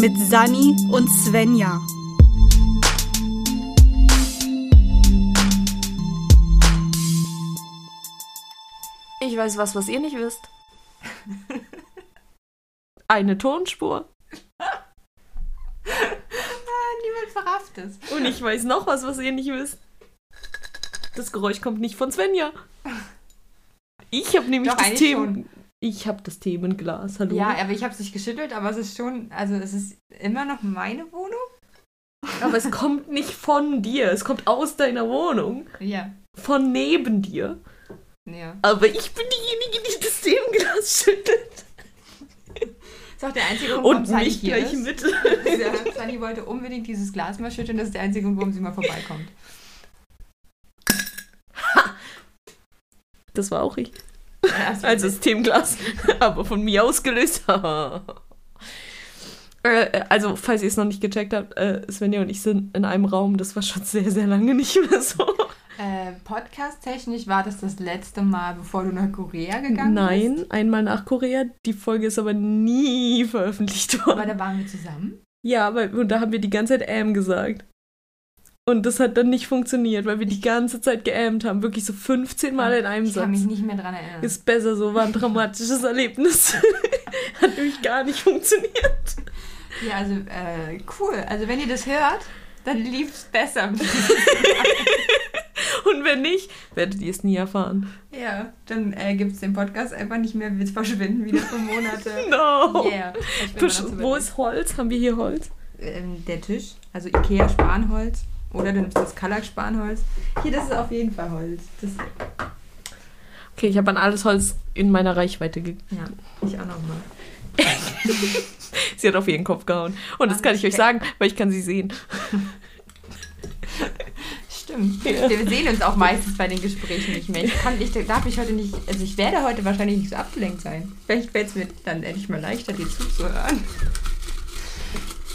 mit Sani und Svenja. Ich weiß was, was ihr nicht wisst. Eine Tonspur. Ah, niemand verrafft es. Und ich weiß noch was, was ihr nicht wisst. Das Geräusch kommt nicht von Svenja. Ich habe nämlich Doch, das eigentlich Themen. Ich habe das Themenglas. Hallo. Ja, aber ich habe es nicht geschüttelt, aber es ist schon, also es ist immer noch meine Wohnung. aber es kommt nicht von dir. Es kommt aus deiner Wohnung. Ja. Von neben dir. Ja. Aber ich bin diejenige, die das Themenglas schüttelt. Ist auch der einzige Grund, Und warum Sunny mich gleich ist. mit. Ja, Sunny wollte unbedingt dieses Glas mal schütteln, das ist der einzige Grund, warum sie mal vorbeikommt. Das war auch ich. Ja, das Also das Themenglas. Aber von mir ausgelöst. Äh, also, falls ihr es noch nicht gecheckt habt, äh, Svenja und ich sind in einem Raum. Das war schon sehr, sehr lange nicht mehr so. äh, Podcast-technisch war das das letzte Mal, bevor du nach Korea gegangen Nein, einmal nach Korea. Die Folge ist aber nie veröffentlicht bist. Aber worden. da waren wir zusammen. Ja, aber und da haben wir die ganze Zeit ähm gesagt. Und das hat dann nicht funktioniert, weil wir die ganze Zeit geämt haben. Wirklich so 15 Mal in einem Ich kann mich Satz. nicht mehr dran erinnern. Ist besser so, war ein dramatisches Erlebnis. hat nämlich gar nicht funktioniert. Ja, also äh, cool. Also wenn ihr das hört, dann lief es besser. Und wenn nicht, werdet ihr es nie erfahren. ja, dann äh, gibt es den Podcast einfach nicht mehr. Wir verschwinden wieder für Monate. No. Yeah. Wo ist Holz? Haben wir hier Holz? ähm, der Tisch? Also Ikea Spanholz. Oder du nimmst das Kallax Spanholz. Hier, das ist auf jeden Fall Holz. Das, Okay, ich habe an alles Holz in meiner Reichweite ge ja, ich auch nochmal. Sie hat auf ihren Kopf gehauen. Und das kann ich euch sagen, weil ich kann sie sehen. Stimmt. Ja. Wir sehen uns auch meistens bei den Gesprächen nicht mehr. Ich, kann, ich darf ich heute nicht, also ich werde heute wahrscheinlich nicht so abgelenkt sein. Vielleicht fällt es mir dann endlich mal leichter, dir zuzuhören.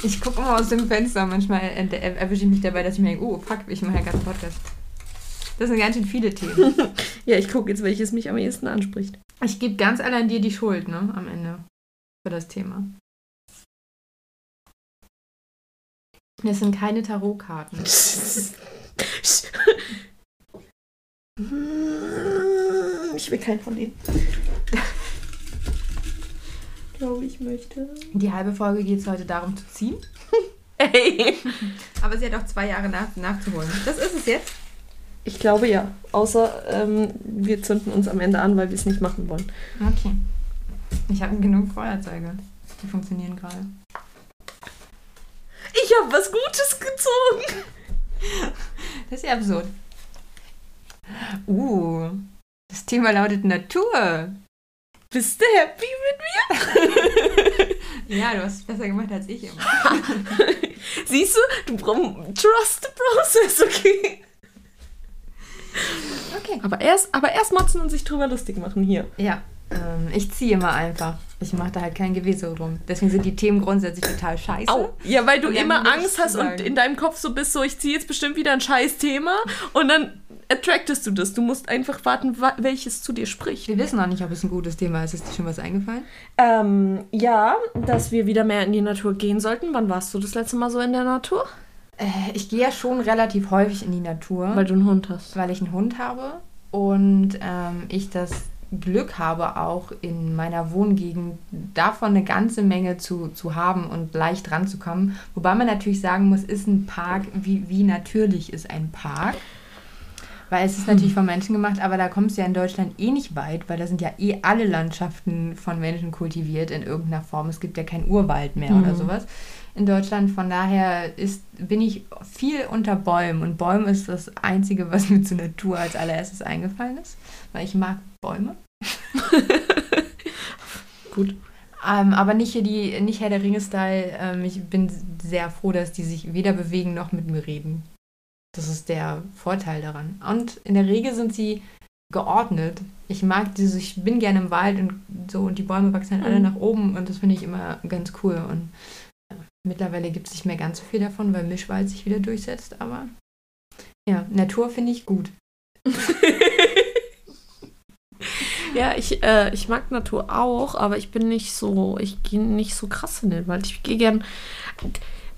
Ich gucke immer aus dem Fenster. Manchmal er- erwische ich mich dabei, dass ich mir denke, oh fuck, ich mache ja gerade einen Podcast. Das sind ganz schön viele Themen. Ja, ich gucke jetzt, welches mich am ehesten anspricht. Ich gebe ganz allein dir die Schuld, ne, am Ende. Für das Thema. Das sind keine Tarotkarten. Ich will keinen von denen. Ich glaube, ich möchte. Die halbe Folge geht es heute darum zu ziehen. Ey! Aber sie hat auch zwei Jahre nach, nachzuholen. Das ist es jetzt. Ich glaube ja. Außer ähm, wir zünden uns am Ende an, weil wir es nicht machen wollen. Okay. Ich habe genug Feuerzeuge. Die funktionieren gerade. Ich habe was Gutes gezogen. Das ist ja absurd. Uh, das Thema lautet Natur. Bist du happy mit mir? Ja, du hast es besser gemacht als ich immer. Siehst du, du brauchst trust the process, okay? Okay. Aber erst, aber erst motzen und sich drüber lustig machen hier. Ja, ähm, ich ziehe immer einfach. Ich mache da halt kein Gewese drum. Deswegen sind die Themen grundsätzlich total scheiße. Au. Ja, weil du immer Angst hast und in deinem Kopf so bist, so ich ziehe jetzt bestimmt wieder ein scheiß Thema und dann attractest du das. Du musst einfach warten, wa- welches zu dir spricht. Wir wissen noch nicht, ob es ein gutes Thema ist. Ist dir schon was eingefallen? Ähm, ja, dass wir wieder mehr in die Natur gehen sollten. Wann warst du das letzte Mal so in der Natur? Äh, ich gehe ja schon relativ häufig in die Natur, Weil du einen Hund hast. weil ich einen Hund habe und ähm, ich das Glück habe, auch in meiner Wohngegend davon eine ganze Menge zu, zu haben und leicht ranzukommen. Wobei man natürlich sagen muss, ist ein Park, wie, wie natürlich ist ein Park? Weil es ist natürlich von Menschen gemacht, aber da kommst du ja in Deutschland eh nicht weit, weil da sind ja eh alle Landschaften von Menschen kultiviert in irgendeiner Form. Es gibt ja kein Urwald mehr oder Mhm. sowas in Deutschland. Von daher ist, bin ich viel unter Bäumen. Und Bäume ist das Einzige, was mir zur Natur als allererstes eingefallen ist. Weil ich mag Bäume. Gut. Ähm, aber nicht hier die, nicht Herr der Ringe-Style. Ähm, ich bin sehr froh, dass die sich weder bewegen noch mit mir reden. Das ist der Vorteil daran. Und in der Regel sind sie geordnet. Ich mag dieses, ich bin gerne im Wald und so und die Bäume wachsen halt alle Mhm. nach oben und das finde ich immer ganz cool. Und äh, mittlerweile gibt es nicht mehr ganz so viel davon, weil Mischwald sich wieder durchsetzt, aber ja, Natur finde ich gut. Ja, ich, äh, ich mag Natur auch, aber ich bin nicht so, ich gehe nicht so krass in den Wald. Ich gehe gern.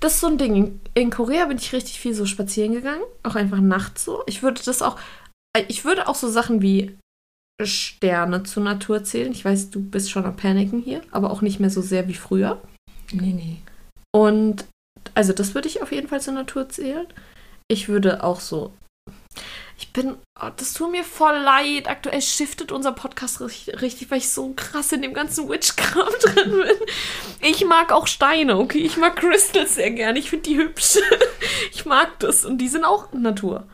Das ist so ein Ding. In, Korea bin ich richtig viel so spazieren gegangen, auch einfach nachts so. Ich würde das auch, äh, ich würde auch so Sachen wie Sterne zur Natur zählen. Ich weiß, du bist schon am Paniken hier, aber auch nicht mehr so sehr wie früher. Nee, nee. Und also das würde ich auf jeden Fall zur Natur zählen. Ich würde auch so. Ich bin. Oh, das tut mir voll leid. Aktuell shiftet unser Podcast richtig, richtig, weil ich so krass in dem ganzen Witchkram drin bin. Ich mag auch Steine, okay? Ich mag Crystals sehr gern. Ich finde die hübsch. Ich mag das. Und die sind auch Natur.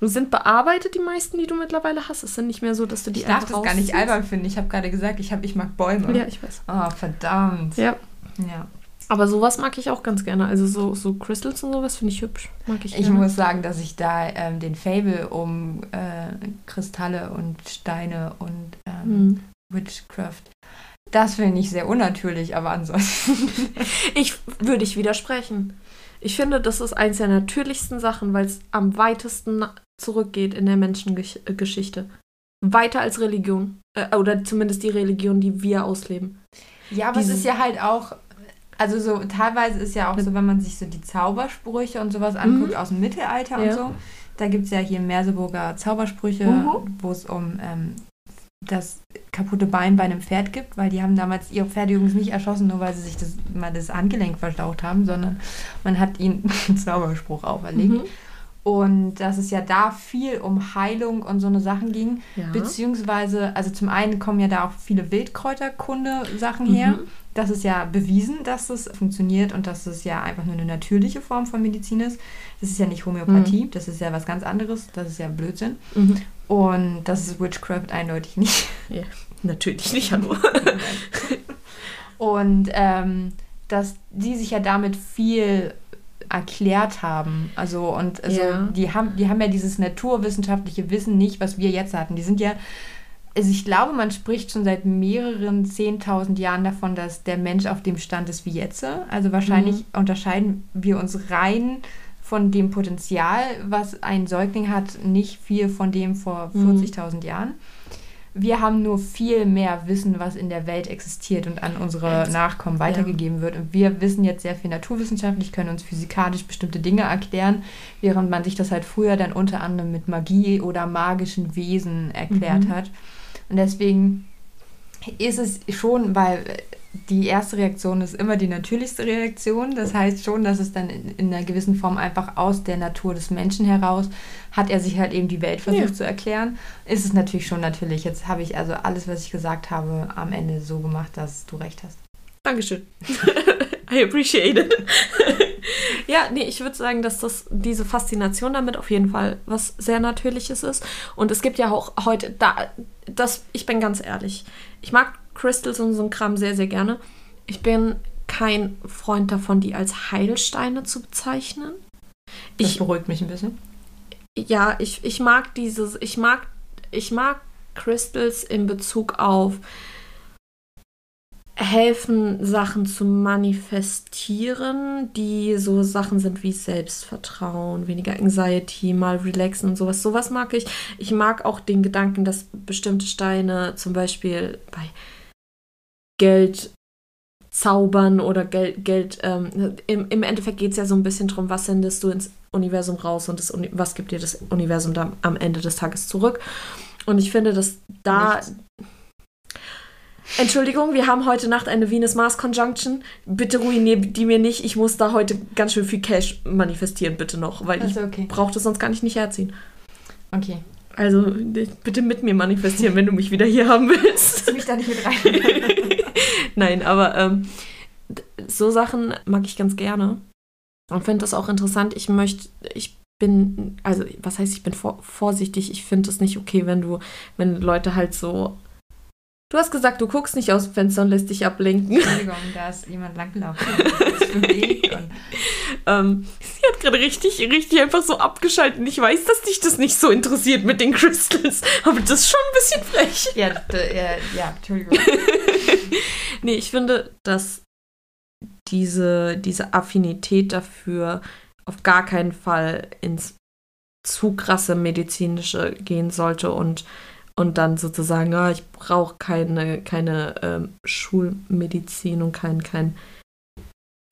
Und sind bearbeitet, die meisten, die du mittlerweile hast. Es sind nicht mehr so, dass du die Ich darf das gar nicht albern finden. Ich habe gerade gesagt, ich, hab, ich mag Bäume. Ja, ich weiß. Oh, verdammt. Ja. Ja. Aber sowas mag ich auch ganz gerne. Also so, so Crystals und sowas finde ich hübsch. Mag ich Ich gerne. muss sagen, dass ich da ähm, den Fable um äh, Kristalle und Steine und ähm, Hm. Witchcraft, das finde ich sehr unnatürlich, aber ansonsten. Ich würde ich widersprechen. Ich finde, das ist eins der natürlichsten Sachen, weil es am weitesten zurückgeht in der Menschengeschichte. Weiter als Religion. Äh, oder zumindest die Religion, die wir ausleben. Ja, aber Diese- es ist ja halt auch, also so teilweise ist ja auch so, wenn man sich so die Zaubersprüche und sowas anguckt aus dem Mittelalter und Mhm. Ja. so, da gibt es ja hier Merseburger Zaubersprüche, Mhm. wo es um ähm, das kaputte Bein bei einem Pferd gibt, weil die haben damals ihre Pferde übrigens nicht erschossen, nur weil sie sich das, mal das Handgelenk verstaucht haben, sondern man hat ihnen einen Zauberspruch auferlegt. Mhm. Und dass es ja da viel um Heilung und so eine Sachen ging. Ja. Beziehungsweise, also zum einen kommen ja da auch viele Wildkräuterkunde-Sachen her. Mhm. Das ist ja bewiesen, dass es funktioniert und dass es ja einfach nur eine natürliche Form von Medizin ist. Das ist ja nicht Homöopathie, das ist ja was ganz anderes. Das ist ja Blödsinn. Mhm. Und das ist Witchcraft eindeutig nicht. Natürlich nicht, hallo. Und ähm, dass die sich ja damit viel erklärt haben. Also und also Ja. die haben die haben ja dieses naturwissenschaftliche Wissen nicht, was wir jetzt hatten. Die sind ja also ich glaube, man spricht schon seit mehreren 10.000 Jahren davon, dass der Mensch auf dem Stand ist wie jetzt. Also wahrscheinlich unterscheiden wir uns rein von dem Potenzial, was ein Säugling hat, nicht viel von dem vor Mhm. 40.000 Jahren. Wir haben nur viel mehr Wissen, was in der Welt existiert und an unsere Nachkommen weitergegeben wird. Und wir wissen jetzt sehr viel naturwissenschaftlich, können uns physikalisch bestimmte Dinge erklären, während man sich das halt früher dann unter anderem mit Magie oder magischen Wesen erklärt Mhm. hat. Und deswegen ist es schon, weil die erste Reaktion ist immer die natürlichste Reaktion. Das heißt schon, dass es dann in, in einer gewissen Form einfach aus der Natur des Menschen heraus hat er sich halt eben die Welt versucht Ja. zu erklären. Ist es natürlich schon natürlich. Jetzt habe ich also alles, was ich gesagt habe, am Ende so gemacht, dass du recht hast. Dankeschön. I appreciate it. ja, nee, ich würde sagen, dass das diese Faszination damit auf jeden Fall was sehr Natürliches ist. Und es gibt ja auch heute, da, das, ich bin ganz ehrlich, ich mag Crystals und so ein Kram sehr, sehr gerne. Ich bin kein Freund davon, die als Heilsteine zu bezeichnen. Das Ich, beruhigt mich ein bisschen. ja, ich, ich mag dieses, ich mag, ich mag Crystals in Bezug auf helfen, Sachen zu manifestieren, die so Sachen sind wie Selbstvertrauen, weniger Anxiety, mal relaxen und sowas. Sowas mag ich. Ich mag auch den Gedanken, dass bestimmte Steine zum Beispiel bei Geld zaubern oder Geld, Geld ähm, im, im Endeffekt geht es ja so ein bisschen drum, was sendest du ins Universum raus und das, was gibt dir das Universum dann am Ende des Tages zurück. Und ich finde, dass da. Nichts. Entschuldigung, wir haben heute Nacht eine Venus-Mars-Conjunction. Bitte ruinier die mir nicht. Ich muss da heute ganz schön viel Cash manifestieren, bitte noch, weil ich Also okay. brauche das sonst gar nicht, nicht herziehen. Okay. Also bitte mit mir manifestieren, wenn du mich wieder hier haben willst. Zieh mich da nicht mit rein. Nein, aber ähm, so Sachen mag ich ganz gerne und finde das auch interessant. Ich möchte, ich bin, also was heißt, ich bin vor, vorsichtig. Ich finde es nicht okay, wenn du, wenn Leute halt so. Du hast gesagt, du guckst nicht aus dem Fenster und lässt dich ablenken. Entschuldigung, da ist jemand langgelaufen. Ähm, sie hat gerade richtig, richtig einfach so abgeschaltet. Ich weiß, dass dich das nicht so interessiert mit den Crystals, aber das ist schon ein bisschen frech. ja, ja, ja, Entschuldigung. nee, ich finde, dass diese, diese Affinität dafür auf gar keinen Fall ins zu krasse medizinische gehen sollte und, und dann sozusagen, ah, ich brauche keine, keine ähm, Schulmedizin und kein, kein,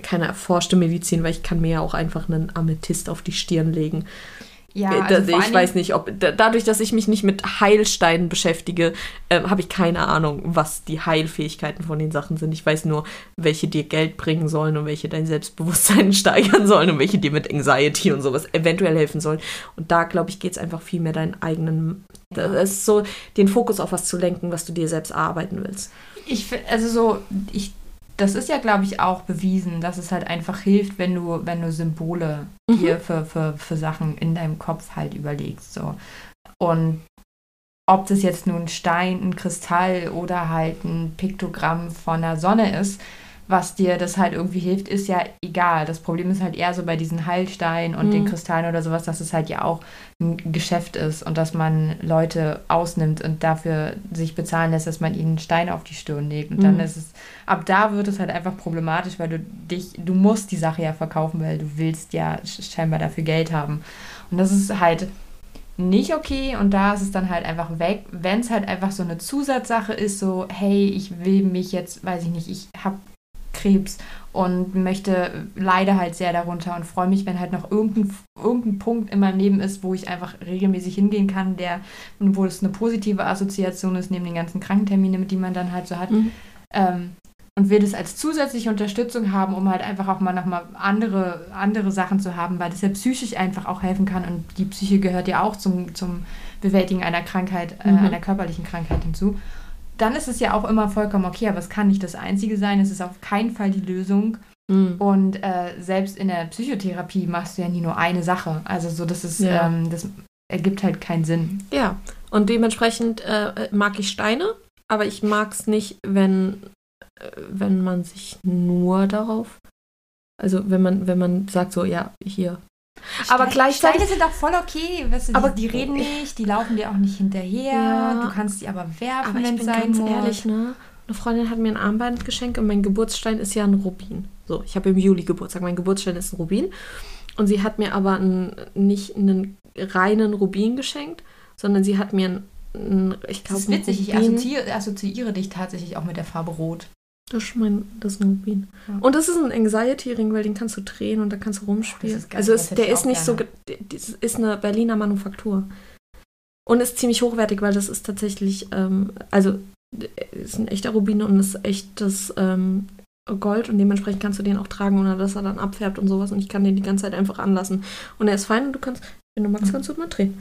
keine erforschte Medizin, weil ich kann mir ja auch einfach einen Amethyst auf die Stirn legen. Ja, Äh, also ich weiß nicht, ob da, dadurch, dass ich mich nicht mit Heilsteinen beschäftige, ähm, habe ich keine Ahnung, was die Heilfähigkeiten von den Sachen sind. Ich weiß nur, welche dir Geld bringen sollen und welche dein Selbstbewusstsein steigern sollen und welche dir mit Anxiety und sowas eventuell helfen sollen. Und da, glaube ich, geht es einfach viel mehr deinen eigenen, das ist so, den Fokus auf was zu lenken, was du dir selbst erarbeiten willst. Ich also so, ich, das ist ja, glaube ich, auch bewiesen, dass es halt einfach hilft, wenn du, wenn du Symbole Mhm. dir für, für, für Sachen in deinem Kopf halt überlegst. So. Und ob das jetzt nun ein Stein, ein Kristall oder halt ein Piktogramm von der Sonne ist, was dir das halt irgendwie hilft, ist ja egal. Das Problem ist halt eher so bei diesen Heilsteinen und Mhm. den Kristallen oder sowas, dass es halt ja auch ein Geschäft ist und dass man Leute ausnimmt und dafür sich bezahlen lässt, dass man ihnen Steine auf die Stirn legt. Und dann Mhm. ist es, ab da wird es halt einfach problematisch, weil du dich, du musst die Sache ja verkaufen, weil du willst ja sch- scheinbar dafür Geld haben. Und das ist halt nicht okay und da ist es dann halt einfach weg. Wenn es halt einfach so eine Zusatzsache ist, so, hey, ich will mich jetzt, weiß ich nicht, ich habe Krebs und möchte leider halt sehr darunter und freue mich, wenn halt noch irgendein, irgendein Punkt in meinem Leben ist, wo ich einfach regelmäßig hingehen kann, der, wo es eine positive Assoziation ist, neben den ganzen Krankenterminen, die man dann halt so hat. Ähm, und will das als zusätzliche Unterstützung haben, um halt einfach auch mal nochmal andere, andere Sachen zu haben, weil das ja psychisch einfach auch helfen kann und die Psyche gehört ja auch zum, zum Bewältigen einer Krankheit, äh, Mhm. einer körperlichen Krankheit hinzu. Dann ist es ja auch immer vollkommen okay, aber es kann nicht das Einzige sein, es ist auf keinen Fall die Lösung. Mhm. Und äh, selbst in der Psychotherapie machst du ja nie nur eine Sache. Also so, das ist, Ja. ähm, das ergibt halt keinen Sinn. Ja, und dementsprechend äh, mag ich Steine, aber ich mag es nicht, wenn, äh, wenn man sich nur darauf, also wenn man, wenn man sagt so, ja, hier. Aber Steine- gleichzeitig- Steine sind auch voll okay. Weißt du, die, Aber- die reden nicht, die laufen dir auch nicht hinterher. Ja. Du kannst die aber werfen, Aber ich wenn bin es sein ganz muss. ehrlich, ne? Eine Freundin hat mir ein Armband geschenkt und mein Geburtsstein ist ja ein Rubin. So, ich habe im Juli Geburtstag. Mein Geburtsstein ist ein Rubin. Und sie hat mir aber einen, nicht einen reinen Rubin geschenkt, sondern sie hat mir einen, einen ich Das glaube, ist witzig. Ich Rubin- assoziiere, assoziiere dich tatsächlich auch mit der Farbe Rot. Das ist, mein, das ist ein Rubin. Ja. Und das ist ein Anxiety-Ring, weil den kannst du drehen und da kannst du rumspielen. Das ist geil, also ist, der ist nicht so, gerne. ge- der- das ist eine Berliner Manufaktur. Und ist ziemlich hochwertig, weil das ist tatsächlich, ähm, also ist ein echter Rubin und ist echtes ähm, Gold und dementsprechend kannst du den auch tragen, ohne dass er dann abfärbt und sowas. Und ich kann den die ganze Zeit einfach anlassen. Und er ist fein und du kannst, wenn du magst, Mhm. kannst du ihn mal drehen.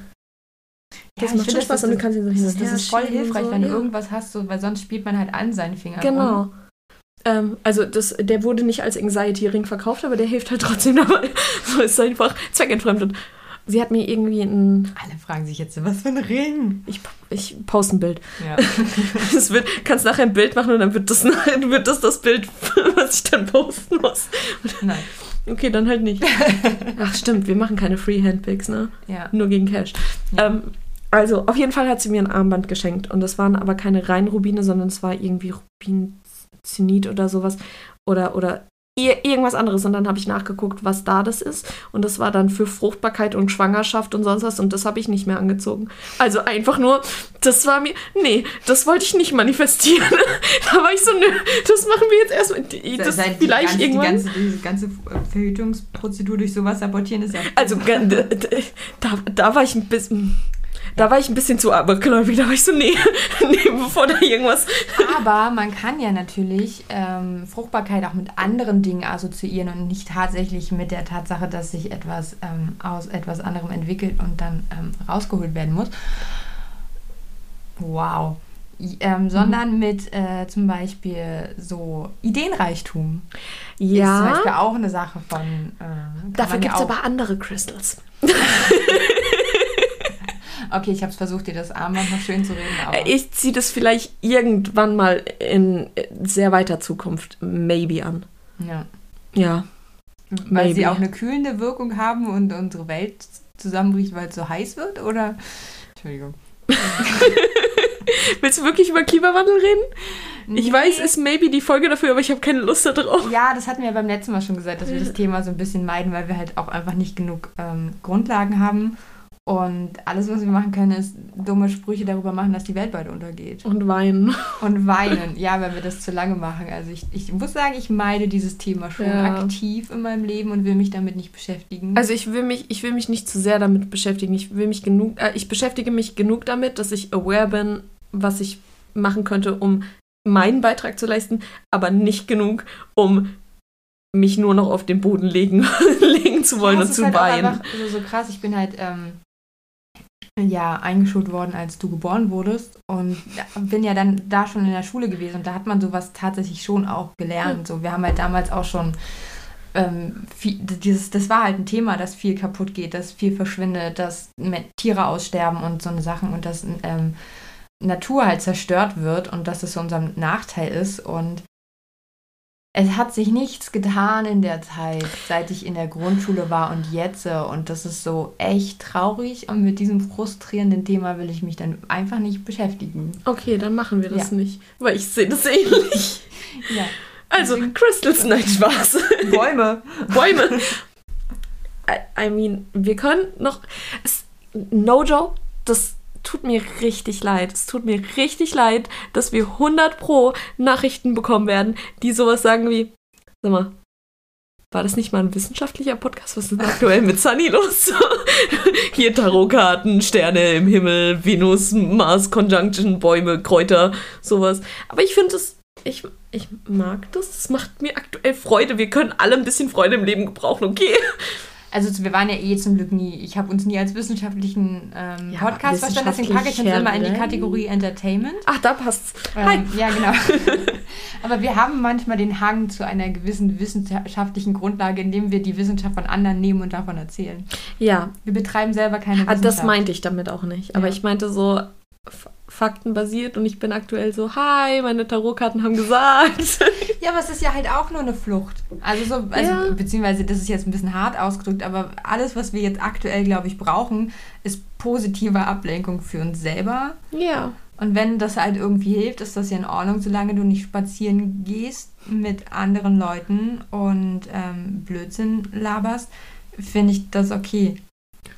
Ja, Das macht schon Spaß und du kannst ihn so hin das, ist voll hilfreich, so, wenn du ja. irgendwas hast, so, weil sonst spielt man halt an seinen Fingern. Genau. rum. Ähm, also das, der wurde nicht als Anxiety-Ring verkauft, aber der hilft halt trotzdem dabei. So ist einfach zweckentfremdet. Sie hat mir irgendwie ein. Alle fragen sich jetzt, was für ein Ring. Ich, ich poste ein Bild. Ja. Das wird, kannst nachher ein Bild machen und dann wird das, wird das das Bild, was ich dann posten muss. Nein. Okay, dann halt nicht. Ach stimmt, wir machen keine Freehand-Pics, ne? Ja. Nur gegen Cash. Ja. Ähm, also, auf jeden Fall hat sie mir ein Armband geschenkt. Und das waren aber keine reinen Rubine, sondern es war irgendwie Rubinzenit oder sowas. Oder, oder ir- irgendwas anderes. Und dann habe ich nachgeguckt, was da das ist. Und das war dann für Fruchtbarkeit und Schwangerschaft und sonst was. Und das habe ich nicht mehr angezogen. Also einfach nur, das war mir, nee, das wollte ich nicht manifestieren. da war ich so, nö, das machen wir jetzt erstmal. Das Seit vielleicht die ganze, irgendwann. Die ganze, diese ganze Verhütungsprozedur durch sowas sabotieren ist ja. Also da, da war ich ein bisschen. Da war ich ein bisschen zu abergläubig. Da war ich so, nee, nee, bevor da irgendwas. Aber man kann ja natürlich ähm, Fruchtbarkeit auch mit anderen Dingen assoziieren und nicht tatsächlich mit der Tatsache, dass sich etwas ähm, aus etwas anderem entwickelt und dann ähm, rausgeholt werden muss. Wow. Ähm, sondern mit äh, zum Beispiel so Ideenreichtum. Ist zum Beispiel Ja, auch eine Sache von. Äh, dafür ja gibt es aber andere Crystals. Okay, ich habe es versucht, dir das Armband noch schön zu reden. Äh, Ich ziehe das vielleicht irgendwann mal in sehr weiter Zukunft maybe an. ja. Ja. Weil Maybe. sie auch eine kühlende Wirkung haben und unsere Welt zusammenbricht, weil es so heiß wird? Oder? Entschuldigung. Willst du wirklich über Klimawandel reden? Ich Nee. weiß, ist maybe die Folge dafür, aber ich habe keine Lust darauf. Ja, das hatten wir beim letzten Mal schon gesagt, dass wir das Thema so ein bisschen meiden, weil wir halt auch einfach nicht genug ähm, Grundlagen haben. Und alles, was wir machen können, ist dumme Sprüche darüber machen, dass die Welt bald untergeht. Und weinen. Und weinen, ja, wenn wir das zu lange machen. Also ich, ich muss sagen, ich meide dieses Thema schon Ja. aktiv in meinem Leben und will mich damit nicht beschäftigen. Also ich will mich, ich will mich nicht zu sehr damit beschäftigen. Ich will mich genug, äh, ich beschäftige mich genug damit, dass ich aware bin, was ich machen könnte, um meinen Beitrag zu leisten, aber nicht genug, um mich nur noch auf den Boden legen, legen zu wollen Ja, und zu halt weinen. einfach so, so krass. Ich bin halt ähm, ja eingeschult worden, als du geboren wurdest. Und bin ja dann da schon in der Schule gewesen. Und da hat man sowas tatsächlich schon auch gelernt. So, wir haben halt damals auch schon ähm, viel, dieses, das war halt ein Thema, dass viel kaputt geht, dass viel verschwindet, dass Tiere aussterben und so eine Sachen und dass ähm, Natur halt zerstört wird und dass es zu unserem Nachteil ist. Und es hat sich nichts getan in der Zeit, seit ich in der Grundschule war und jetzt. Und das ist so echt traurig. Und mit diesem frustrierenden Thema will ich mich dann einfach nicht beschäftigen. Okay, dann machen wir das Ja. nicht, weil ich sehe das ähnlich. Ja. Also, Crystals, nein, Spaß. Bäume. Bäume. I, I mean, wir können noch. No joke, das tut mir richtig leid. Es tut mir richtig leid, dass wir 100 pro Nachrichten bekommen werden, die sowas sagen wie: Sag mal, war das nicht mal ein wissenschaftlicher Podcast? Was ist denn aktuell mit Sunny los? Hier Tarotkarten, Sterne im Himmel, Venus, Mars, Conjunction, Bäume, Kräuter, sowas. Aber ich finde es. Ich, ich mag das. Es macht mir aktuell Freude. Wir können alle ein bisschen Freude im Leben gebrauchen, okay? Also wir waren ja eh zum Glück nie, ich habe uns nie als wissenschaftlichen ähm, Ja, Podcast verstanden, deswegen packe ich uns immer in die Kategorie Entertainment. Ach, da passt's. Hi. Ähm, ja, genau. Aber wir haben manchmal den Hang zu einer gewissen wissenschaftlichen Grundlage, indem wir die Wissenschaft von anderen nehmen und davon erzählen. Ja, Wir betreiben selber keine ah, Wissenschaft. das meinte ich damit auch nicht. Aber Ja. ich meinte so faktenbasiert und ich bin aktuell so, hi, meine Tarotkarten haben gesagt. Ja, aber es ist ja halt auch nur eine Flucht. Also so, also Ja. beziehungsweise das ist jetzt ein bisschen hart ausgedrückt, aber alles, was wir jetzt aktuell, glaube ich, brauchen, ist positive Ablenkung für uns selber. ja. Und wenn das halt irgendwie hilft, ist das ja in Ordnung, solange du nicht spazieren gehst mit anderen Leuten und ähm, Blödsinn laberst, finde ich das okay.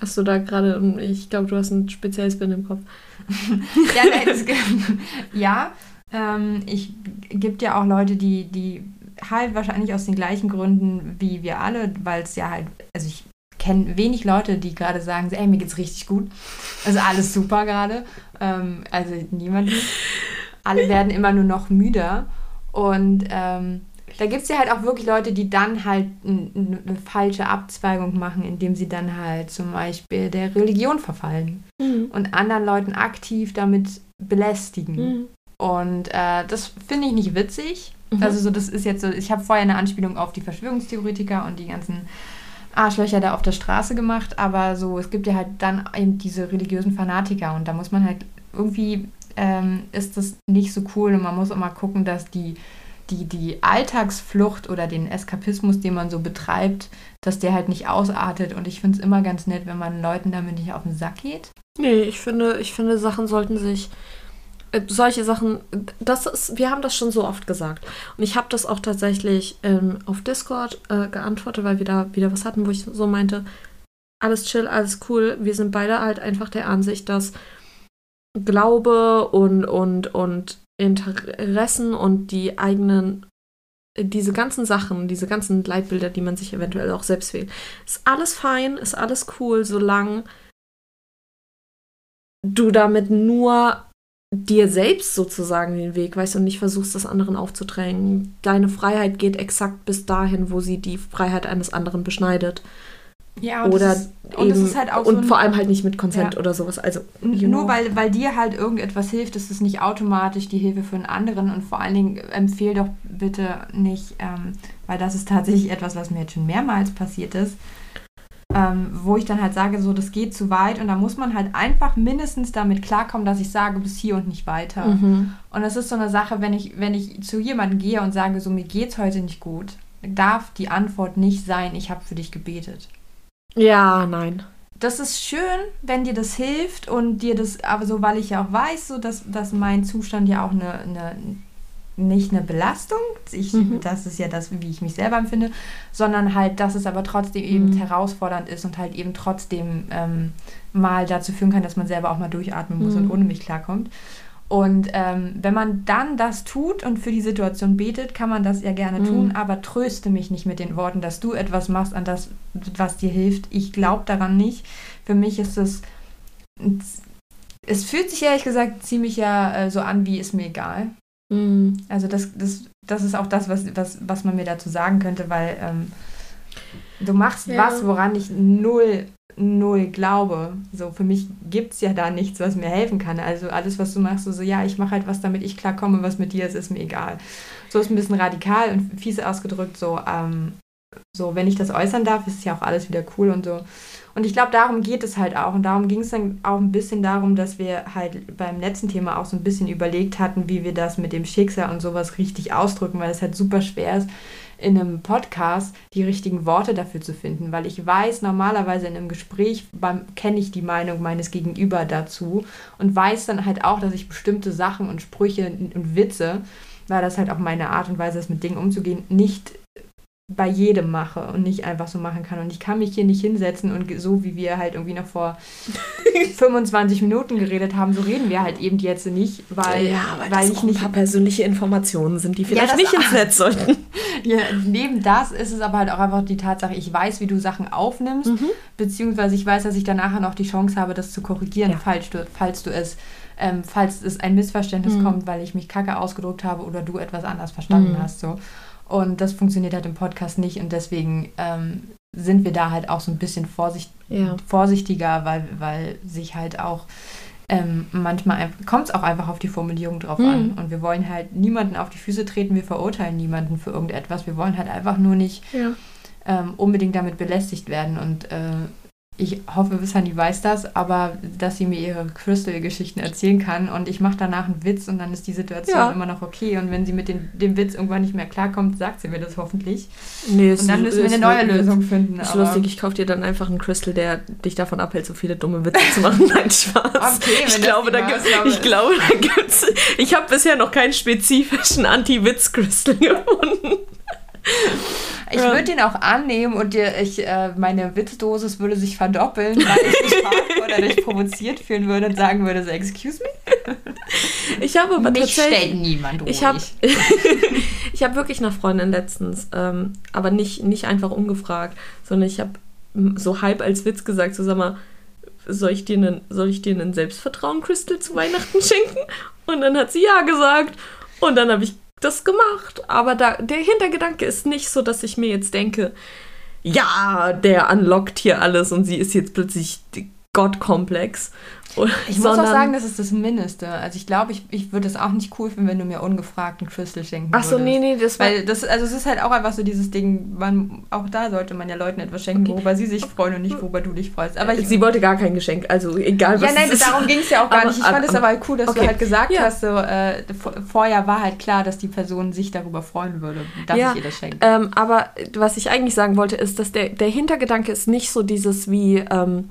Hast du da gerade, ich glaube, du hast ein spezielles Bild im Kopf. Ja, das, ja ähm, ich gibt ja auch Leute, die, die halt wahrscheinlich aus den gleichen Gründen wie wir alle, weil es ja halt, also ich kenne wenig Leute, die gerade sagen, ey, mir geht's richtig gut. Also alles super gerade. Ähm, also niemand. Alle werden immer nur noch müder. Und ähm, da gibt es ja halt auch wirklich Leute, die dann halt eine falsche Abzweigung machen, indem sie dann halt zum Beispiel der Religion verfallen Mhm. und anderen Leuten aktiv damit belästigen. Mhm. Und äh, das finde ich nicht witzig. Mhm. Also so, das ist jetzt so, ich habe vorher eine Anspielung auf die Verschwörungstheoretiker und die ganzen Arschlöcher da auf der Straße gemacht, aber so, es gibt ja halt dann eben diese religiösen Fanatiker und da muss man halt irgendwie ähm, ist das nicht so cool und man muss immer gucken, dass die, die, die Alltagsflucht oder den Eskapismus, den man so betreibt, dass der halt nicht ausartet und ich finde es immer ganz nett, wenn man Leuten damit nicht auf den Sack geht. Nee, ich finde, ich finde, Sachen sollten sich. äh, Solche Sachen, das ist, wir haben das schon so oft gesagt. Und ich habe das auch tatsächlich ähm, auf Discord äh, geantwortet, weil wir da wieder was hatten, wo ich so meinte, alles chill, alles cool. Wir sind beide halt einfach der Ansicht, dass Glaube und, und, und Interessen und die eigenen, diese ganzen Sachen, diese ganzen Leitbilder, die man sich eventuell auch selbst wählt, ist alles fein, ist alles cool, solange du damit nur dir selbst sozusagen den Weg weißt und nicht versuchst, das anderen aufzudrängen. Deine Freiheit geht exakt bis dahin, wo sie die Freiheit eines anderen beschneidet. Ja, Oder das ist, und eben, ist halt auch und so vor allem halt nicht mit Consent Ja. oder sowas. Also, Nur know. weil, weil dir halt irgendetwas hilft, ist es nicht automatisch die Hilfe für einen anderen. Und vor allen Dingen empfehl doch bitte nicht, ähm, weil das ist tatsächlich etwas, was mir jetzt schon mehrmals passiert ist, ähm, wo ich dann halt sage, so, das geht zu weit. Und da muss man halt einfach mindestens damit klarkommen, dass ich sage, bis hier und nicht weiter. Mhm. Und das ist so eine Sache, wenn ich, wenn ich zu jemandem gehe und sage, so, mir geht's heute nicht gut, darf die Antwort nicht sein, ich habe für dich gebetet Ja, nein. das ist schön, wenn dir das hilft und dir das, aber so, weil ich ja auch weiß, so dass, dass mein Zustand ja auch eine, eine nicht eine Belastung, ich, Mhm. das ist ja das, wie ich mich selber empfinde, sondern halt, dass es aber trotzdem eben Mhm. herausfordernd ist und halt eben trotzdem ähm, mal dazu führen kann, dass man selber auch mal durchatmen muss Mhm. und ohne mich klarkommt. Und ähm, wenn man dann das tut und für die Situation betet, kann man das ja gerne Mhm. tun, aber tröste mich nicht mit den Worten, dass du etwas machst an das, was dir hilft. Ich glaube daran nicht. Für mich ist es, es fühlt sich ehrlich gesagt ziemlich ja äh, so an, wie ist mir egal. Mhm. Also das, das, das ist auch das, was, was, was man mir dazu sagen könnte, weil ähm, du machst Ja. was, woran ich null, null glaube. So, für mich gibt es ja da nichts, was mir helfen kann. Also alles, was du machst, so, so ja, ich mache halt was, damit ich klarkomme, was mit dir ist, ist mir egal. So ist ein bisschen radikal und fies ausgedrückt, so, ähm, so, wenn ich das äußern darf, ist ja auch alles wieder cool und so. Und ich glaube, darum geht es halt auch. Und darum ging es dann auch ein bisschen darum, dass wir halt beim letzten Thema auch so ein bisschen überlegt hatten, wie wir das mit dem Schicksal und sowas richtig ausdrücken, weil es halt super schwer ist, in einem Podcast die richtigen Worte dafür zu finden. Weil ich weiß, normalerweise in einem Gespräch kenne ich die Meinung meines Gegenüber dazu und weiß dann halt auch, dass ich bestimmte Sachen und Sprüche und Witze, weil das halt auch meine Art und Weise ist, mit Dingen umzugehen, nicht bei jedem mache und nicht einfach so machen kann. Und ich kann mich hier nicht hinsetzen und so wie wir halt irgendwie noch vor 25 Minuten geredet haben, so reden wir halt eben jetzt nicht, weil, ja, weil, weil ich auch ein nicht paar persönliche Informationen sind, die vielleicht das- nicht ins Netz sollten. ja, neben das ist es aber halt auch einfach die Tatsache, ich weiß, wie du Sachen aufnimmst, Mhm. beziehungsweise ich weiß, dass ich danach noch die Chance habe, das zu korrigieren, Ja. falls, du, falls du es, ähm, falls es ein Missverständnis Mhm. kommt, weil ich mich kacke ausgedruckt habe oder du etwas anders verstanden Mhm. hast. So. Und das funktioniert halt im Podcast nicht und deswegen ähm, sind wir da halt auch so ein bisschen vorsicht, Ja. vorsichtiger, weil, weil sich halt auch ähm, manchmal kommt es auch einfach auf die Formulierung drauf Mhm. an. Und wir wollen halt niemanden auf die Füße treten, wir verurteilen niemanden für irgendetwas. Wir wollen halt einfach nur nicht ja. ähm, unbedingt damit belästigt werden. Und äh, ich hoffe, Wissani weiß das, aber dass sie mir ihre Crystal-Geschichten erzählen kann und ich mache danach einen Witz und dann ist die Situation Ja. immer noch okay. Und wenn sie mit den, dem Witz irgendwann nicht mehr klarkommt, sagt sie mir das hoffentlich. Nee, Und dann müssen wir eine neue Lösung finden. Ist lustig, ich kaufe dir dann einfach einen Crystal, der dich davon abhält, so viele dumme Witze zu machen. Nein, Spaß. Okay, ich, glaube, da gibt's, Maßgabe ich glaube, da gibt's. Ich habe bisher noch keinen spezifischen Anti-Witz-Crystal gefunden. Ich würde den auch annehmen und dir, ich, äh, meine Witzdosis würde sich verdoppeln, weil ich dich frage oder dich provoziert fühlen würde und sagen würde, so, excuse me? Ich habe aber Mich tatsächlich. stellt niemand ruhig. Ich habe ich hab wirklich einer Freundin letztens, ähm, aber nicht, nicht einfach umgefragt, sondern ich habe so halb als Witz gesagt, so sag mal, soll ich dir einen, soll ich dir einen Selbstvertrauen-Crystal zu Weihnachten schenken? Und dann hat sie ja gesagt. Und dann habe ich das gemacht. Aber da, der Hintergedanke ist nicht so, dass ich mir jetzt denke, ja, der unlockt hier alles und sie ist jetzt plötzlich Gottkomplex. Ich muss auch sagen, das ist das Mindeste. Also ich glaube, ich, ich würde es auch nicht cool finden, wenn du mir ungefragt einen Crystal schenken Ach so, würdest. nee, nee, das war Weil das, also es ist halt auch einfach so dieses Ding, man, auch da sollte man ja Leuten etwas schenken, Okay. worüber sie sich freuen und nicht, worüber du dich freust. Aber ich, sie wollte gar kein Geschenk, also egal was ja, nein, darum ging es ja auch gar Aber- nicht. Ich fand aber- es aber halt cool, dass okay. du halt gesagt Ja. hast, so, äh, vor- vorher war halt klar, dass die Person sich darüber freuen würde, dass Ja, ich ihr das schenke. Ähm, aber was ich eigentlich sagen wollte, ist, dass der, der Hintergedanke ist nicht so dieses wie, ähm,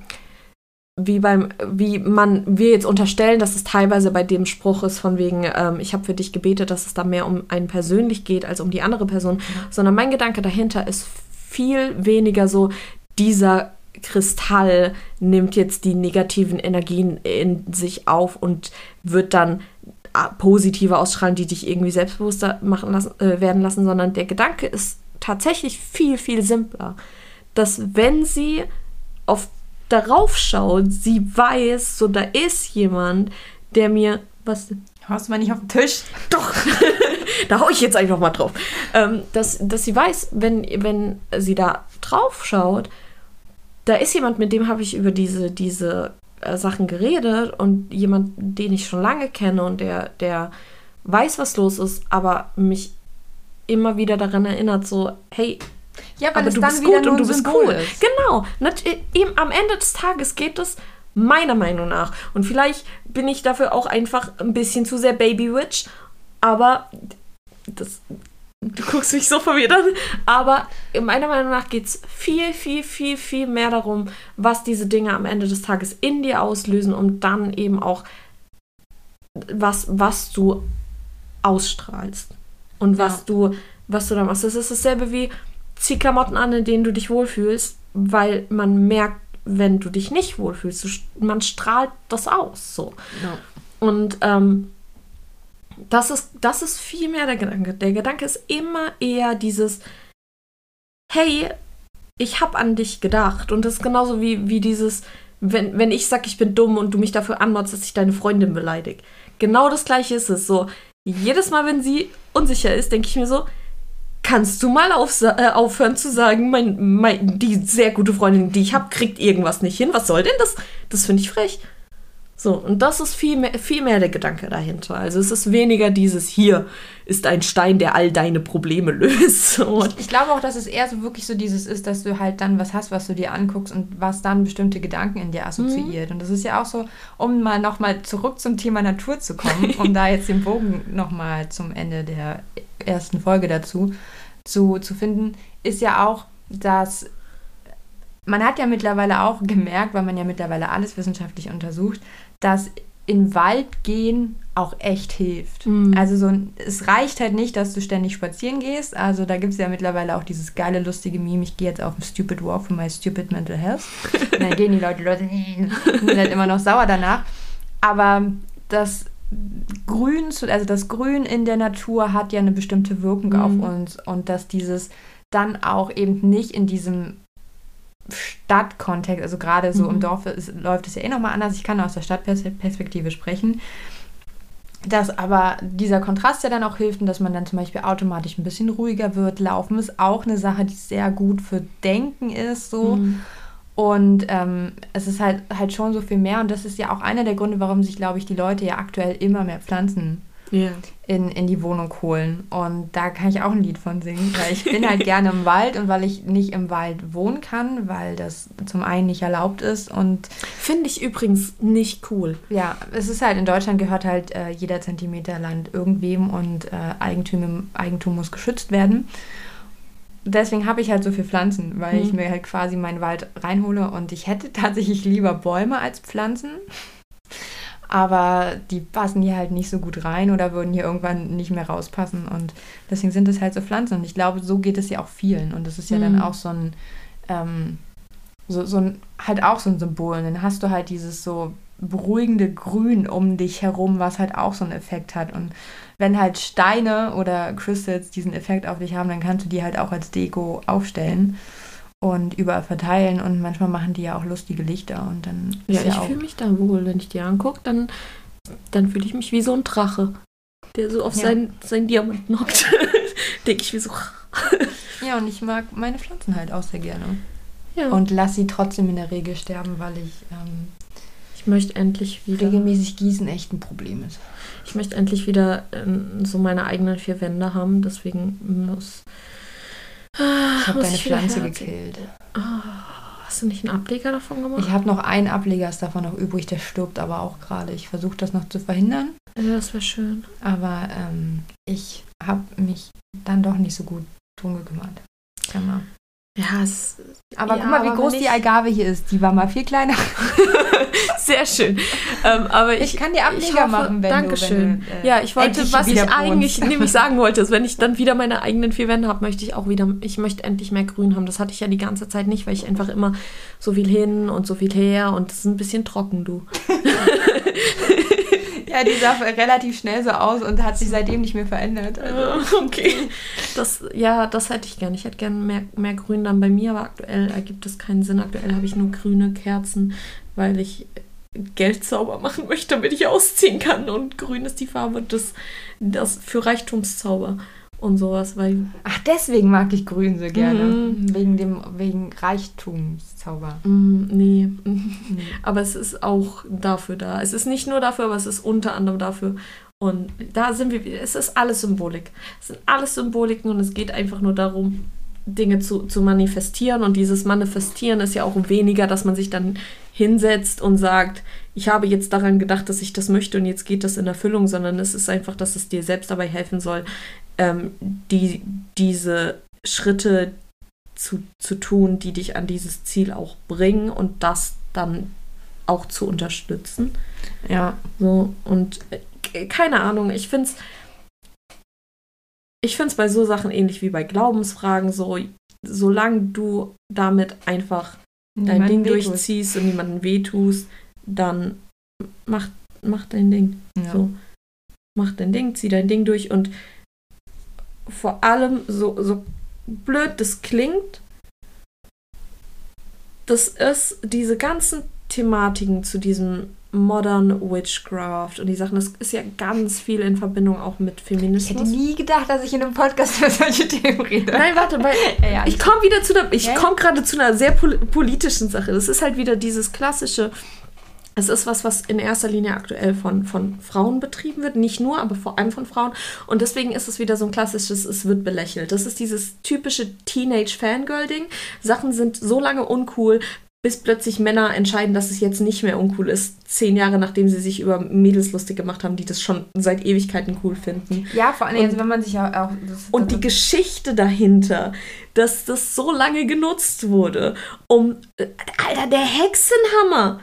wie beim, wie man, wir jetzt unterstellen, dass es teilweise bei dem Spruch ist von wegen, ähm, ich habe für dich gebetet, dass es da mehr um einen persönlich geht als um die andere Person, sondern mein Gedanke dahinter ist viel weniger so, dieser Kristall nimmt jetzt die negativen Energien in sich auf und wird dann äh, positive ausstrahlen, die dich irgendwie selbstbewusster machen lassen, äh, werden lassen, sondern der Gedanke ist tatsächlich viel, viel simpler. Dass wenn sie auf darauf schaut, sie weiß, so da ist jemand, der mir was? Haust du mal nicht auf den Tisch? Doch, da hau ich jetzt einfach mal drauf. Ähm, dass, dass sie weiß, wenn, wenn sie da drauf schaut, da ist jemand, mit dem habe ich über diese, diese äh, Sachen geredet und jemand, den ich schon lange kenne und der, der weiß, was los ist, aber mich immer wieder daran erinnert, so, hey, Ja, weil aber es du dann bist wieder gut und du bist Symbol cool. ist. Genau. Eben am Ende des Tages geht es meiner Meinung nach. Und vielleicht bin ich dafür auch einfach ein bisschen zu sehr Baby Witch. Aber das. Du guckst mich so verwirrt an. Aber meiner Meinung nach geht es viel, viel, viel, viel mehr darum, was diese Dinge am Ende des Tages in dir auslösen und dann eben auch was, was du ausstrahlst und was Ja. du, was du da machst. Das ist dasselbe wie zieh Klamotten an, in denen du dich wohlfühlst, weil man merkt, wenn du dich nicht wohlfühlst, du, man strahlt das aus. So. Und ähm, das, ist, das ist viel mehr der Gedanke. Der Gedanke ist immer eher dieses, hey, ich habe an dich gedacht. Und das ist genauso wie, wie dieses, wenn, wenn ich sage, ich bin dumm und du mich dafür anmotzt, dass ich deine Freundin beleidige. Genau das gleiche ist es. So, jedes Mal, wenn sie unsicher ist, denke ich mir so, kannst du mal auf, äh, aufhören zu sagen, mein, mein, die sehr gute Freundin, die ich habe, kriegt irgendwas nicht hin. Was soll denn das? Das finde ich frech. So, und das ist viel mehr, viel mehr der Gedanke dahinter. Also es ist weniger dieses hier ist ein Stein, der all deine Probleme löst. So. Ich glaube auch, dass es eher so wirklich so dieses ist, dass du halt dann was hast, was du dir anguckst und was dann bestimmte Gedanken in dir assoziiert. Und das ist ja auch so, um mal nochmal zurück zum Thema Natur zu kommen, um da jetzt den Bogen nochmal zum Ende der ersten Folge dazu zu, zu finden, ist ja auch, dass man hat ja mittlerweile auch gemerkt, weil man ja mittlerweile alles wissenschaftlich untersucht, dass in Wald gehen auch echt hilft. Mhm. Also so, es reicht halt nicht, dass du ständig spazieren gehst. Also da gibt es ja mittlerweile auch dieses geile, lustige Meme, ich gehe jetzt auf einen Stupid Walk for my stupid mental health. Und dann gehen die Leute, Leute, sind halt immer noch sauer danach. Aber das Grün, also das Grün in der Natur hat ja eine bestimmte Wirkung auf Mhm. uns und dass dieses dann auch eben nicht in diesem Stadtkontext, also gerade so im Mhm. Dorf ist, läuft es ja eh nochmal anders. Ich kann aus der Stadtperspektive sprechen. Dass aber dieser Kontrast ja dann auch hilft und dass man dann zum Beispiel automatisch ein bisschen ruhiger wird. Laufen ist auch eine Sache, die sehr gut für Denken ist. So. Mhm. Und ähm, es ist halt, halt schon so viel mehr. Und das ist ja auch einer der Gründe, warum sich, glaube ich, die Leute ja aktuell immer mehr Pflanzen Ja. in, in die Wohnung holen. Und da kann ich auch ein Lied von singen, weil ich bin halt gerne im Wald und weil ich nicht im Wald wohnen kann, weil das zum einen nicht erlaubt ist. Und Finde ich übrigens nicht cool. ja, es ist halt, in Deutschland gehört halt äh, jeder Zentimeter Land irgendwem und äh, Eigentum, Eigentum muss geschützt werden. Deswegen habe ich halt so viel Pflanzen, weil ich Mhm. mir halt quasi meinen Wald reinhole und ich hätte tatsächlich lieber Bäume als Pflanzen. Aber die passen hier halt nicht so gut rein oder würden hier irgendwann nicht mehr rauspassen. Und deswegen sind es halt so Pflanzen. Und ich glaube, so geht es ja auch vielen. Und das ist ja dann Mhm. auch so ein, ähm, so, so ein, halt auch so ein Symbol. Und dann hast du halt dieses so beruhigende Grün um dich herum, was halt auch so einen Effekt hat. Und wenn halt Steine oder Crystals diesen Effekt auf dich haben, dann kannst du die halt auch als Deko aufstellen und überall verteilen. Und manchmal machen die ja auch lustige Lichter. Und dann Ja, ich auch fühle mich da wohl. Wenn ich die angucke, dann, dann fühle ich mich wie so ein Drache, der so auf Ja. seinen, seinen Diamanten hockt. Denke ich wie so. Ja, und ich mag meine Pflanzen halt auch sehr gerne. Ja. Und lass sie trotzdem in der Regel sterben, weil ich ähm, ich möchte endlich wieder. regelmäßig gießen echt ein Problem ist. Ich möchte endlich wieder ähm, so meine eigenen vier Wände haben. Deswegen muss. Ah, Ich habe deine ich Pflanze gekillt. Ah, hast du nicht einen Ableger davon gemacht? Ich habe noch einen Ableger ist davon noch übrig, der stirbt aber auch gerade. Ich versuche das noch zu verhindern, ja, das wäre schön. aber ähm, ich habe mich dann doch nicht so gut drum gekümmert. Mal. Ja, es Aber Ja, guck mal, wie groß die Agave hier ist. Die war mal viel kleiner. sehr schön. Ähm, aber ich, Ich kann dir Ableger hoffe, machen, wenn Dankeschön. du... Wenn du äh, ja, ich wollte, was ich wohnst. eigentlich nämlich sagen wollte, ist, wenn ich dann wieder meine eigenen vier Wände habe, möchte ich auch wieder, ich möchte endlich mehr Grün haben. Das hatte ich ja die ganze Zeit nicht, weil ich einfach immer so viel hin und so viel her und es ist ein bisschen trocken, du. Ja, die sah relativ schnell so aus und hat sich seitdem nicht mehr verändert. Also. okay. Das, ja, das hätte ich gern. Ich hätte gern mehr, mehr Grün dann bei mir, aber aktuell ergibt es keinen Sinn. Aktuell habe ich nur grüne Kerzen, weil ich Geld sauber machen möchte, damit ich ausziehen kann. Und grün ist die Farbe des, das für Reichtumszauber und sowas, weil Ach, deswegen mag ich Grün so gerne. Mhm. Wegen dem wegen Reichtumszauber. Mm, nee. Aber es ist auch dafür da. Es ist nicht nur dafür, aber es ist unter anderem dafür. Und da sind wir, es ist alles Symbolik. Es sind alles Symboliken und es geht einfach nur darum, Dinge zu, zu manifestieren. Und dieses Manifestieren ist ja auch weniger, dass man sich dann hinsetzt und sagt, ich habe jetzt daran gedacht, dass ich das möchte und jetzt geht das in Erfüllung, sondern es ist einfach, dass es dir selbst dabei helfen soll, ähm, die, diese Schritte zu, zu tun, die dich an dieses Ziel auch bringen und das dann auch zu unterstützen. Ja. So, und äh, keine Ahnung, ich finde es, ich finde es bei so Sachen ähnlich wie bei Glaubensfragen so, solange du damit einfach dein Ding wehtust. durchziehst und niemandem wehtust, dann mach, mach dein Ding. Ja. So, mach dein Ding, zieh dein Ding durch und vor allem, so, so blöd das klingt, das ist diese ganzen Thematiken zu diesem Modern Witchcraft und die Sachen, das ist ja ganz viel in Verbindung auch mit Ich hätte Feminismus. nie gedacht, dass ich in einem Podcast über solche Themen rede. Nein, warte, weil Ja, ja, ich komme wieder zu einer, ich ja. komme gerade zu einer sehr pol politischen Sache. Das ist halt wieder dieses klassische. Es ist was, was in erster Linie aktuell von, von Frauen betrieben wird. Nicht nur, aber vor allem von Frauen. Und deswegen ist es wieder so ein klassisches, es wird belächelt. Das ist dieses typische Teenage-Fangirl-Ding. Sachen sind so lange uncool, bis plötzlich Männer entscheiden, dass es jetzt nicht mehr uncool ist. Zehn Jahre nachdem sie sich über Mädels lustig gemacht haben, die das schon seit Ewigkeiten cool finden. Ja, vor allem, Und- jetzt, wenn man sich auch. auch das, Und die Geschichte dahinter, dass das so lange genutzt wurde, um. äh, Alter, der Hexenhammer!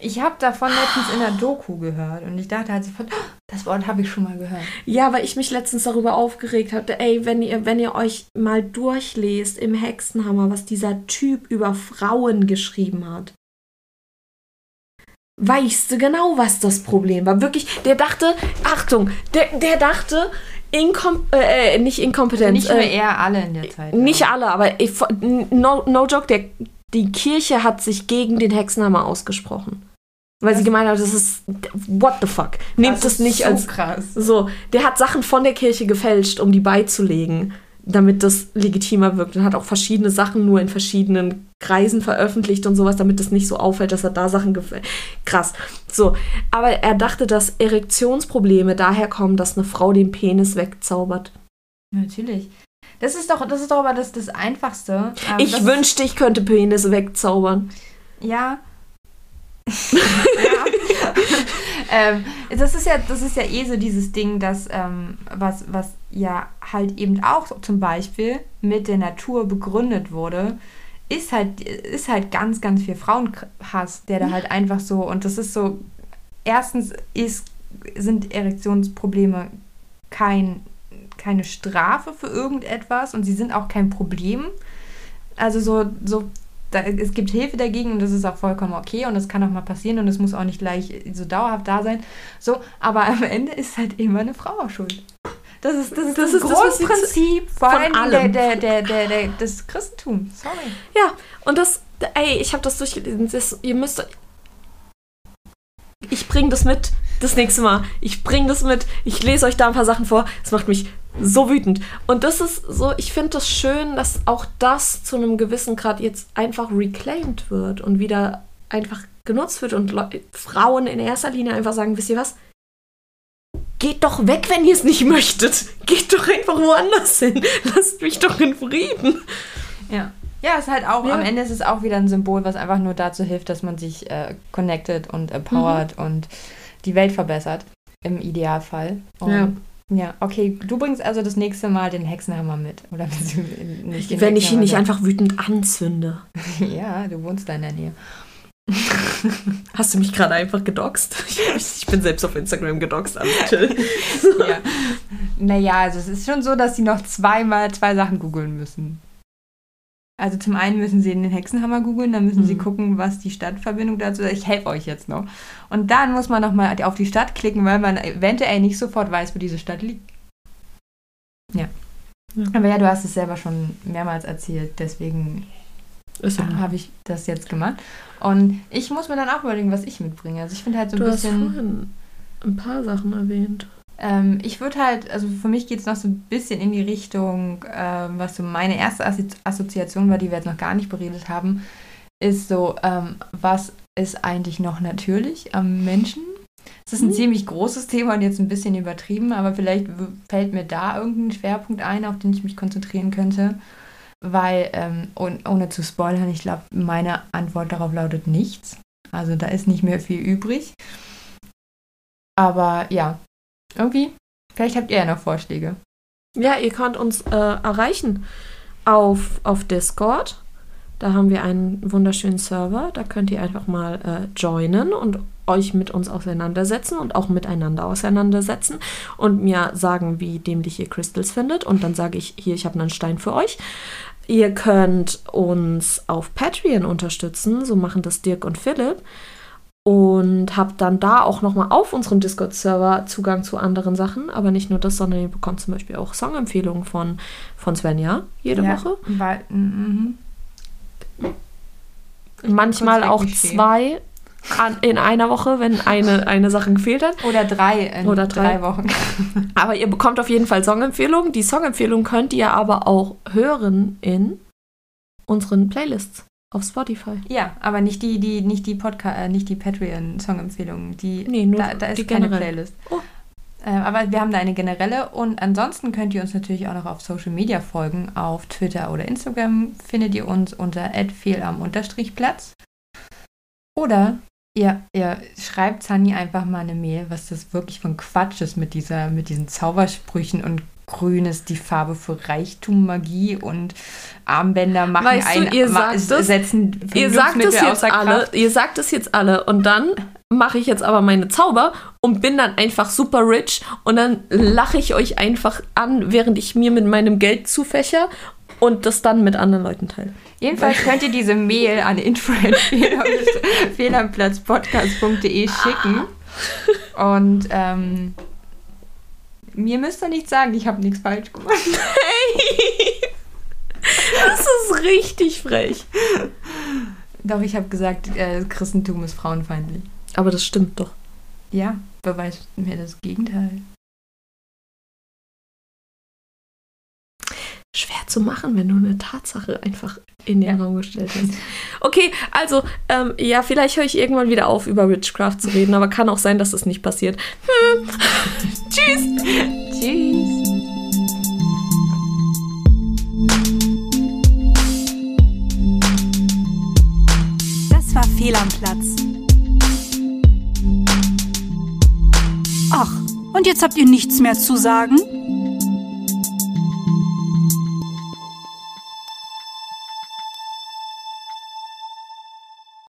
Ich habe davon letztens in der Doku gehört und ich dachte halt sofort, "Oh, das Wort habe ich schon mal gehört. Ja, weil ich mich letztens darüber aufgeregt hatte, ey, wenn ihr, wenn ihr euch mal durchlest im Hexenhammer, was dieser Typ über Frauen geschrieben hat. Weißt du genau, was das Problem war? Wirklich, der dachte, Achtung, der, der dachte, inkom äh, äh, nicht Inkompetenz. Nicht nur äh, eher alle in der Zeit. Nicht ja. alle, aber ich, no, no joke, der, die Kirche hat sich gegen den Hexenhammer ausgesprochen. Weil sie Das- gemeint hat, das ist what the fuck. Nehmt das, ist nicht so als krass. so. Der hat Sachen von der Kirche gefälscht, um die beizulegen, damit das legitimer wirkt. Und hat auch verschiedene Sachen nur in verschiedenen Kreisen veröffentlicht und sowas, damit das nicht so auffällt, dass er da Sachen gefälscht. Krass. So. Aber er dachte, dass Erektionsprobleme daher kommen, dass eine Frau den Penis wegzaubert. Natürlich. Das ist doch, das ist doch aber das, das Einfachste. Ähm, Ich das wünschte, ich könnte Penis wegzaubern. Ja. ähm, das ist ja, das ist ja eh so dieses Ding, dass ähm, was, was ja halt eben auch zum Beispiel mit der Natur begründet wurde, ist halt, ist halt ganz, ganz viel Frauenhass, der da halt einfach so, und das ist so, erstens ist, sind Erektionsprobleme kein, keine Strafe für irgendetwas und sie sind auch kein Problem. Also so, so da, es gibt Hilfe dagegen und das ist auch vollkommen okay und das kann auch mal passieren und es muss auch nicht gleich so dauerhaft da sein. So, aber am Ende ist halt immer eine Frau auch schuld. Das ist das, ist Das das, ist Grundprinzip vor von allem allem. Der, der, der, der, des Christentums. Sorry. Ja, und das, ey, ich habe das durchgelesen. Das, ihr müsst. Ich bring das mit das nächste Mal. Ich bring das mit. Ich lese euch da ein paar Sachen vor. Es macht mich so wütend. Und das ist so, ich finde das schön, dass auch das zu einem gewissen Grad jetzt einfach reclaimed wird und wieder einfach genutzt wird und Leu Frauen in erster Linie einfach sagen, wisst ihr was? Geht doch weg, wenn ihr es nicht möchtet. Geht doch einfach woanders hin. Lasst mich doch in Frieden. Ja. Ja, ist halt auch, Ja. am Ende ist es auch wieder ein Symbol, was einfach nur dazu hilft, dass man sich äh, connected und empowert Mhm. und die Welt verbessert. Im Idealfall. Und Ja. Ja, okay. Du bringst also das nächste Mal den Hexenhammer mit. Oder nicht Wenn ich ihn nicht einfach wütend anzünde. Ja, du wohnst da in der Nähe. Hast du mich gerade einfach gedoxt? Ich bin selbst auf Instagram gedoxt, alles chill. ja. Naja, also es ist schon so, dass sie noch zweimal zwei Sachen googeln müssen. Also zum einen müssen sie den Hexenhammer googeln, dann müssen sie Mhm. gucken, was die Stadtverbindung dazu ist. Ich helfe euch jetzt noch. Und dann muss man nochmal auf die Stadt klicken, weil man eventuell nicht sofort weiß, wo diese Stadt liegt. Ja. Ja. Aber ja, du hast es selber schon mehrmals erzählt, deswegen habe ich das jetzt gemacht. Und ich muss mir dann auch überlegen, was ich mitbringe. Also ich finde halt so ein Du hast bisschen. vorhin ein paar Sachen erwähnt. Ähm, ich würde halt, also für mich geht es noch so ein bisschen in die Richtung, ähm, was so meine erste Assozi Assoziation war, die wir jetzt noch gar nicht beredet haben, ist so, ähm, was ist eigentlich noch natürlich am Menschen? Es ist ein Mhm. ziemlich großes Thema und jetzt ein bisschen übertrieben, aber vielleicht fällt mir da irgendein Schwerpunkt ein, auf den ich mich konzentrieren könnte. Weil, ähm, und, ohne zu spoilern, ich glaube, meine Antwort darauf lautet nichts. Also da ist nicht mehr viel übrig. Aber ja, irgendwie, vielleicht habt ihr ja noch Vorschläge. Ja, ihr könnt uns äh, erreichen auf, auf Discord Da haben wir einen wunderschönen Server. Da könnt ihr einfach mal äh, joinen und euch mit uns auseinandersetzen und auch miteinander auseinandersetzen und mir sagen, wie dämlich ihr Crystals findet. Und dann sage ich, hier, ich habe einen Stein für euch. Ihr könnt uns auf Patreon unterstützen. So machen das Dirk und Philipp und habt dann da auch nochmal auf unserem Discord-Server Zugang zu anderen Sachen. Aber nicht nur das, sondern ihr bekommt zum Beispiel auch Songempfehlungen von, von Svenja jede Ja, Woche. Weil, mhm. Manchmal kurz auch zwei an, in einer Woche, wenn eine, eine Sache gefehlt hat. Oder drei in Oder drei. drei Wochen. Aber ihr bekommt auf jeden Fall Songempfehlungen. Die Songempfehlungen könnt ihr aber auch hören in unseren Playlists auf Spotify. Ja, aber nicht die, die, nicht die Podcast, äh, nicht die Patreon-Song-Empfehlungen. Die, Nee, nur da, da ist die keine generell. Playlist. Oh. Äh, aber wir haben da eine generelle und ansonsten könnt ihr uns natürlich auch noch auf Social Media folgen. Auf Twitter oder Instagram findet ihr uns unter @fehlam_platz. Oder ihr, ihr schreibt Sunny einfach mal eine Mail, was das wirklich ein Quatsch ist mit dieser, mit diesen Zaubersprüchen und Grün ist die Farbe für Reichtum, Magie und Armbänder machen Weißt du, ein, ihr sagt es- setzen Ihr sagt es jetzt alle, ihr sagt es jetzt alle und dann mache ich jetzt aber meine Zauber und bin dann einfach super rich und dann lache ich euch einfach an, während ich mir mit meinem Geld zufächer und das dann mit anderen Leuten teile. Jedenfalls könnt ihr diese Mail an info.fehlerplatzpodcast.de schicken. Und ähm, mir müsst ihr nichts sagen, ich habe nichts falsch gemacht. Das ist richtig frech. Doch, ich habe gesagt, äh, Christentum ist frauenfeindlich. Aber das stimmt doch. Ja, beweist mir das Gegenteil. Schwer zu machen, wenn du eine Tatsache einfach in den Ja. Raum gestellt hast. Okay, also, ähm, ja, vielleicht höre ich irgendwann wieder auf, über Witchcraft zu reden, aber kann auch sein, dass das nicht passiert. Hm. Tschüss! Tschüss. Das war Fehl am Platz. Ach, und jetzt habt ihr nichts mehr zu sagen?